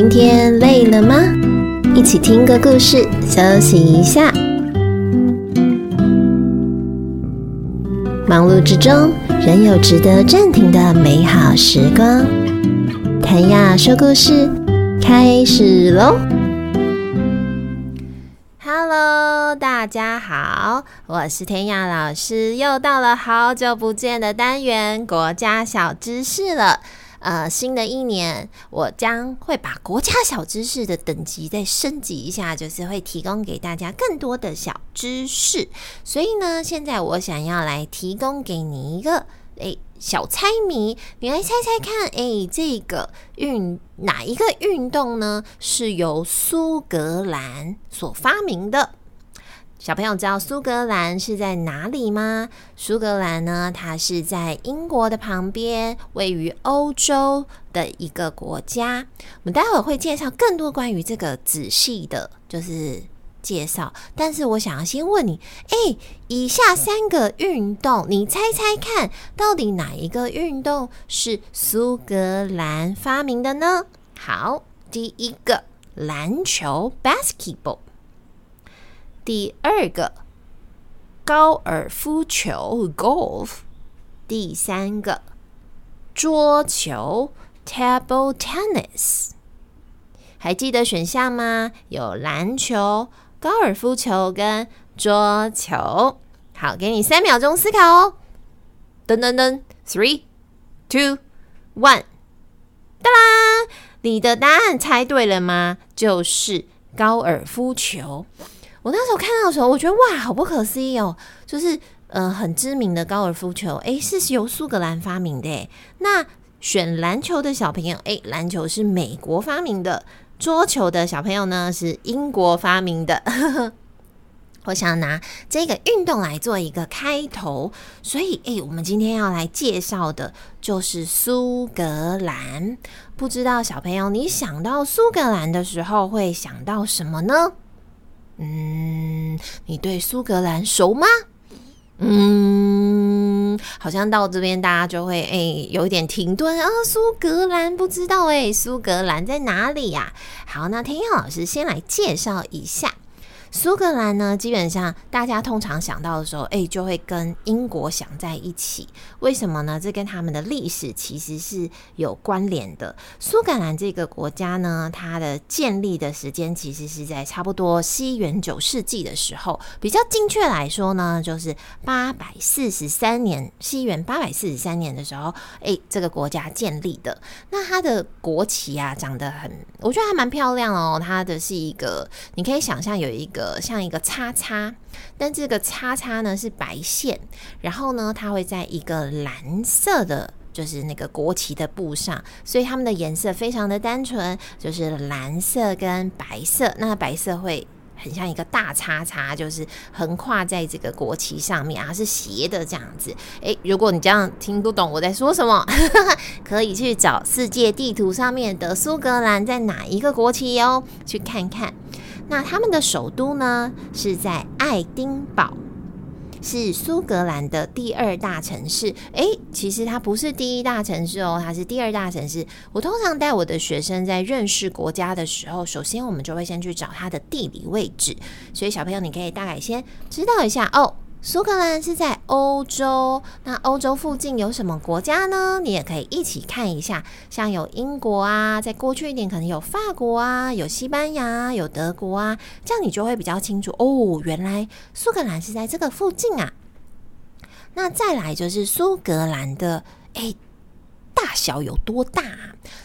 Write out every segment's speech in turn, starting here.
今天累了吗？一起听个故事，休息一下。忙碌之中，仍有值得暂停的美好时光。谭雅说故事开始喽！Hello，大家好，我是弹雅老师，又到了好久不见的单元——国家小知识了。呃，新的一年，我将会把国家小知识的等级再升级一下，就是会提供给大家更多的小知识。所以呢，现在我想要来提供给你一个诶小猜谜，你来猜猜看，诶，这个运哪一个运动呢？是由苏格兰所发明的？小朋友知道苏格兰是在哪里吗？苏格兰呢，它是在英国的旁边，位于欧洲的一个国家。我们待会会介绍更多关于这个仔细的，就是介绍。但是我想要先问你，诶，以下三个运动，你猜猜看，到底哪一个运动是苏格兰发明的呢？好，第一个篮球 （basketball）。第二个高尔夫球 （golf），第三个桌球 （table tennis）。还记得选项吗？有篮球、高尔夫球跟桌球。好，给你三秒钟思考哦。噔噔噔，three, two, one，哒啦！你的答案猜对了吗？就是高尔夫球。我那时候看到的时候，我觉得哇，好不可思议哦！就是呃，很知名的高尔夫球，诶，是由苏格兰发明的。那选篮球的小朋友，诶，篮球是美国发明的；桌球的小朋友呢，是英国发明的。我想拿这个运动来做一个开头，所以诶，我们今天要来介绍的就是苏格兰。不知道小朋友，你想到苏格兰的时候会想到什么呢？嗯，你对苏格兰熟吗？嗯，好像到这边大家就会哎、有一点停顿啊。苏格兰不知道哎、苏格兰在哪里呀、好，那天佑老师先来介绍一下。苏格兰呢，基本上大家通常想到的时候，哎，就会跟英国想在一起。为什么呢？这跟他们的历史其实是有关联的。苏格兰这个国家呢，它的建立的时间其实是在差不多西元九世纪的时候，比较精确来说呢，就是八百四十三年，西元八百四十三年的时候，哎，这个国家建立的。那它的国旗啊，长得很，我觉得还蛮漂亮哦。它的是一个，你可以想象有一个。呃像一个叉叉，但这个叉叉呢是白线，然后呢，它会在一个蓝色的，就是那个国旗的布上，所以它们的颜色非常的单纯，就是蓝色跟白色。那白色会很像一个大叉叉，就是横跨在这个国旗上面啊，是斜的这样子。诶，如果你这样听不懂我在说什么，可以去找世界地图上面的苏格兰在哪一个国旗哦，去看看。那他们的首都呢，是在爱丁堡，是苏格兰的第二大城市。诶，其实它不是第一大城市哦，它是第二大城市。我通常带我的学生在认识国家的时候，首先我们就会先去找它的地理位置。所以小朋友，你可以大概先知道一下哦。苏格兰是在欧洲，那欧洲附近有什么国家呢？你也可以一起看一下，像有英国啊，在过去一点可能有法国啊，有西班牙，有德国啊，这样你就会比较清楚哦。原来苏格兰是在这个附近啊。那再来就是苏格兰的，诶。小有多大？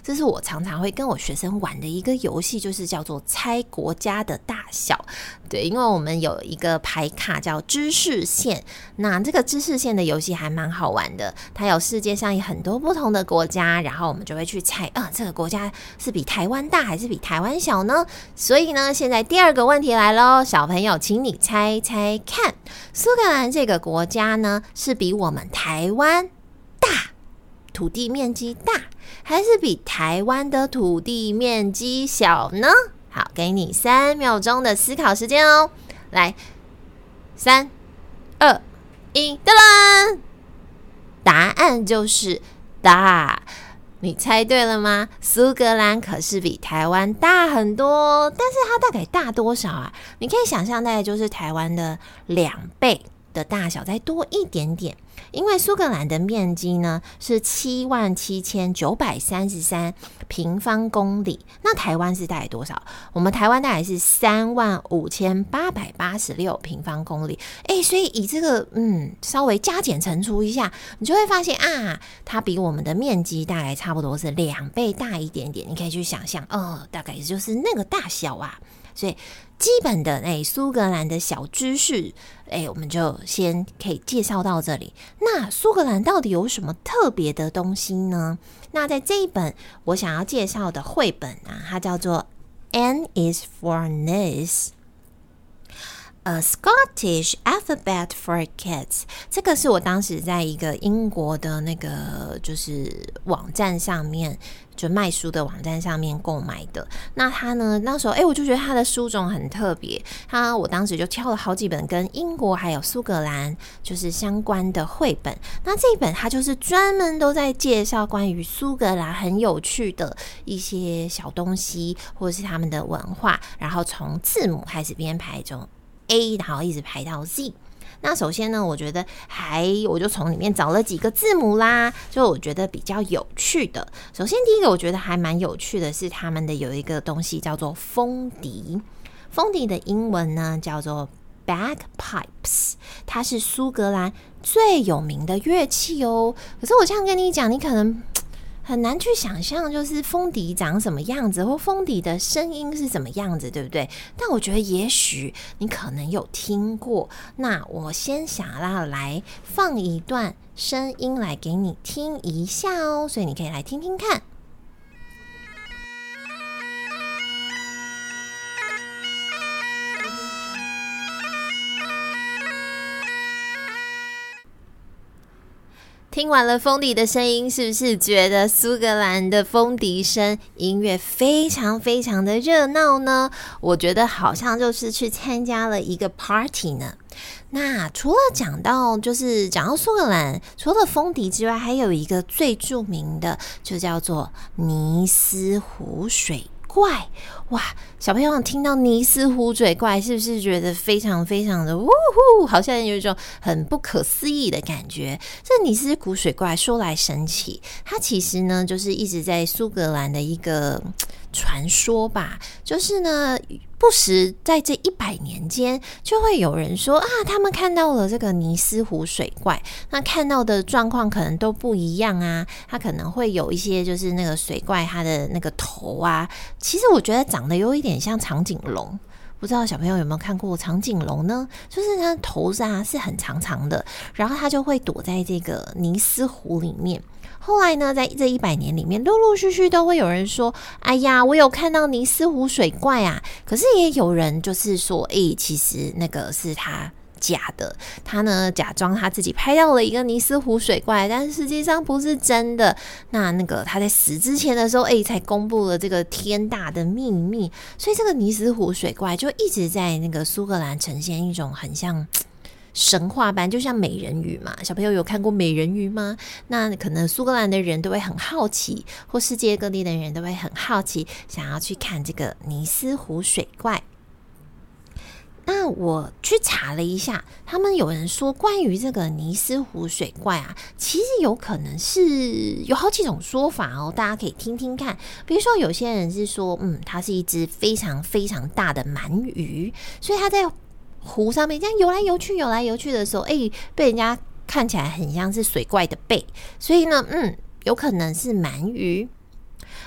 这是我常常会跟我学生玩的一个游戏，就是叫做猜国家的大小。对，因为我们有一个牌卡叫知识线，那这个知识线的游戏还蛮好玩的。它有世界上有很多不同的国家，然后我们就会去猜，啊，这个国家是比台湾大还是比台湾小呢？所以呢，现在第二个问题来喽，小朋友，请你猜猜看，苏格兰这个国家呢，是比我们台湾？土地面积大，还是比台湾的土地面积小呢？好，给你三秒钟的思考时间哦。来，三、二、一，噔噔，答案就是大。你猜对了吗？苏格兰可是比台湾大很多，但是它大概大多少啊？你可以想象，大概就是台湾的两倍的大小，再多一点点。因为苏格兰的面积呢是七万七千九百三十三平方公里，那台湾是大概多少？我们台湾大概是三万五千八百八十六平方公里。哎，所以以这个嗯稍微加减乘除一下，你就会发现啊，它比我们的面积大概差不多是两倍大一点点。你可以去想象，哦，大概也就是那个大小啊。所以基本的诶，苏格兰的小知识，诶，我们就先可以介绍到这里。那苏格兰到底有什么特别的东西呢？那在这一本我想要介绍的绘本啊，它叫做《N is for Nice》。A Scottish Alphabet for Kids，这个是我当时在一个英国的那个就是网站上面，就卖书的网站上面购买的。那他呢，那时候哎、我就觉得他的书种很特别。他我当时就挑了好几本跟英国还有苏格兰就是相关的绘本。那这一本它就是专门都在介绍关于苏格兰很有趣的一些小东西，或者是他们的文化，然后从字母开始编排中。A，然后一直排到 Z。那首先呢，我觉得还我就从里面找了几个字母啦，就我觉得比较有趣的。首先第一个我觉得还蛮有趣的是他们的有一个东西叫做风笛。风笛的英文呢叫做 bagpipes，它是苏格兰最有名的乐器哦。可是我这样跟你讲，你可能。很难去想象，就是风笛长什么样子，或风笛的声音是什么样子，对不对？但我觉得，也许你可能有听过。那我先想要来放一段声音来给你听一下哦，所以你可以来听听看。听完了风笛的声音，是不是觉得苏格兰的风笛声音乐非常非常的热闹呢？我觉得好像就是去参加了一个 party 呢。那除了讲到就是讲到苏格兰，除了风笛之外，还有一个最著名的，就叫做尼斯湖水怪。哇，小朋友听到尼斯湖水怪，是不是觉得非常非常的呜呼，好像有一种很不可思议的感觉？这尼斯湖水怪说来神奇，它其实呢就是一直在苏格兰的一个传说吧，就是呢。不时在这一百年间，就会有人说啊，他们看到了这个尼斯湖水怪。那看到的状况可能都不一样啊。它可能会有一些，就是那个水怪，它的那个头啊，其实我觉得长得有一点像长颈龙。不知道小朋友有没有看过长颈龙呢？就是它的头啊是很长长的，然后它就会躲在这个尼斯湖里面。后来呢，在这一百年里面，陆陆续续都会有人说：“哎呀，我有看到尼斯湖水怪啊！”可是也有人就是说：“哎、其实那个是它假的，他呢假装他自己拍到了一个尼斯湖水怪，但实际上不是真的。那那个他在死之前的时候，哎、才公布了这个天大的秘密。所以这个尼斯湖水怪就一直在那个苏格兰呈现一种很像。”神话般，就像美人鱼嘛。小朋友有看过美人鱼吗？那可能苏格兰的人都会很好奇，或世界各地的人都会很好奇，想要去看这个尼斯湖水怪。那我去查了一下，他们有人说，关于这个尼斯湖水怪啊，其实有可能是有好几种说法哦，大家可以听听看。比如说，有些人是说，嗯，它是一只非常非常大的鳗鱼，所以它在。湖上面这样游来游去，游来游去的时候，哎，被人家看起来很像是水怪的背，所以呢，嗯，有可能是鳗鱼。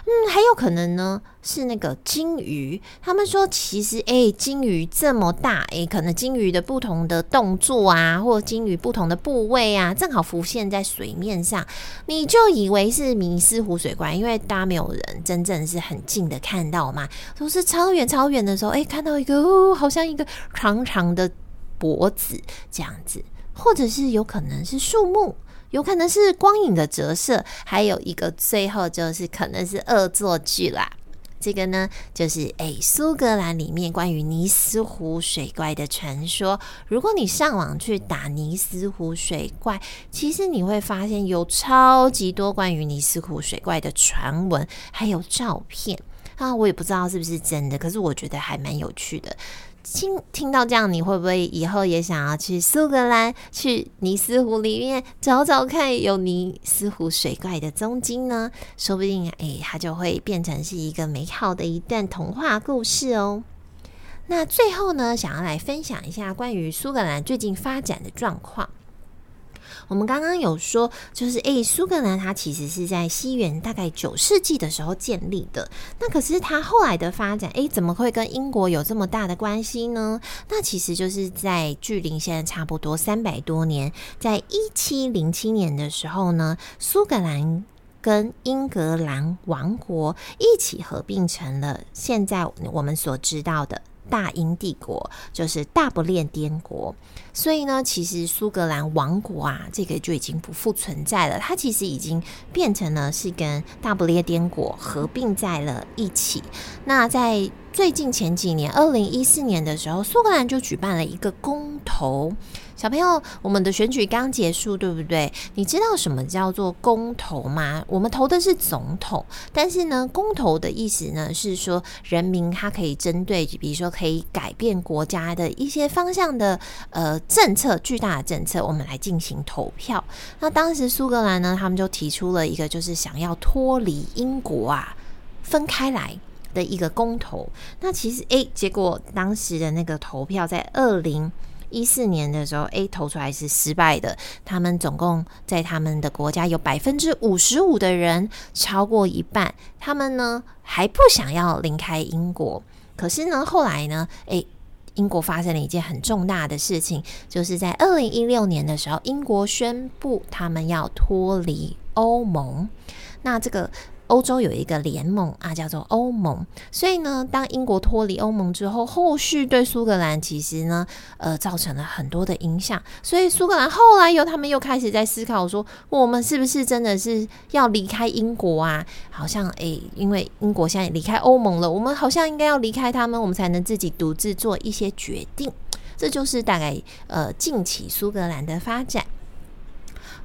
嗯，还有可能呢是那个鲸鱼。他们说，其实哎，鲸鱼这么大，哎，可能鲸鱼的不同的动作啊，或鲸鱼不同的部位啊，正好浮现在水面上，你就以为是尼斯湖水怪，因为大家没有人真正是很近的看到嘛，都是超远超远的时候，哎，看到一个哦，好像一个长长的脖子这样子，或者是有可能是树木。有可能是光影的折射，还有一个最后就是可能是恶作剧啦。这个呢，就是诶苏格兰里面关于尼斯湖水怪的传说。如果你上网去打尼斯湖水怪，其实你会发现有超级多关于尼斯湖水怪的传闻，还有照片啊，我也不知道是不是真的，可是我觉得还蛮有趣的。听听到这样，你会不会以后也想要去苏格兰，去尼斯湖里面找找看有尼斯湖水怪的踪迹呢？说不定，哎，它就会变成是一个美好的一段童话故事哦。那最后呢，想要来分享一下关于苏格兰最近发展的状况。我们刚刚有说，就是诶，苏格兰它其实是在西元大概九世纪的时候建立的。那可是它后来的发展，诶，怎么会跟英国有这么大的关系呢？那其实就是在距离现在差不多三百多年，在一七零七年的时候呢，苏格兰跟英格兰王国一起合并成了现在我们所知道的。大英帝国就是大不列颠国，所以呢，其实苏格兰王国啊，这个就已经不复存在了。它其实已经变成了是跟大不列颠国合并在了一起。那在最近前几年，二零一四年的时候，苏格兰就举办了一个公投。小朋友，我们的选举刚结束，对不对？你知道什么叫做公投吗？我们投的是总统，但是呢，公投的意思呢是说，人民他可以针对，比如说可以改变国家的一些方向的呃政策，巨大的政策，我们来进行投票。那当时苏格兰呢，他们就提出了一个，就是想要脱离英国啊，分开来的一个公投。那其实，诶，结果当时的那个投票在二零。一四年的时候诶投出来是失败的。他们总共在他们的国家有百分之五十五的人，超过一半，他们呢还不想要离开英国。可是呢，后来呢，诶，英国发生了一件很重大的事情，就是在二零一六年的时候，英国宣布他们要脱离欧盟。那这个。欧洲有一个联盟啊，叫做欧盟。所以呢，当英国脱离欧盟之后，后续对苏格兰其实呢，呃，造成了很多的影响。所以苏格兰后来又他们又开始在思考说，我们是不是真的是要离开英国啊？好像诶、因为英国现在离开欧盟了，我们好像应该要离开他们，我们才能自己独自做一些决定。这就是大概呃近期苏格兰的发展。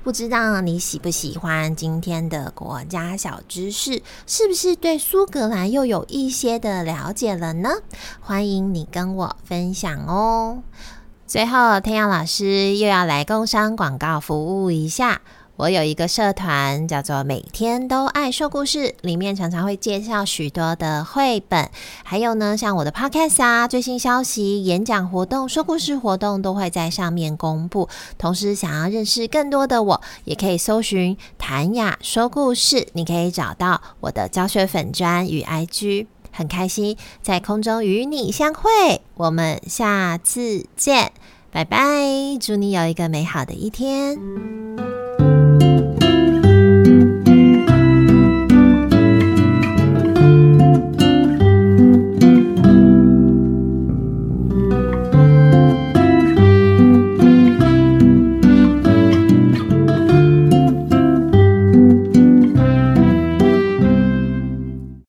不知道你喜不喜欢今天的国家小知识？是不是对苏格兰又有一些的了解了呢？欢迎你跟我分享哦。最后，天耀老师又要来工商广告服务一下。我有一个社团叫做“每天都爱说故事”，里面常常会介绍许多的绘本，还有呢，像我的 podcast 啊，最新消息、演讲活动、说故事活动都会在上面公布。同时，想要认识更多的我，也可以搜寻“谭雅说故事”，你可以找到我的教学粉专与 IG。很开心在空中与你相会，我们下次见，拜拜！祝你有一个美好的一天。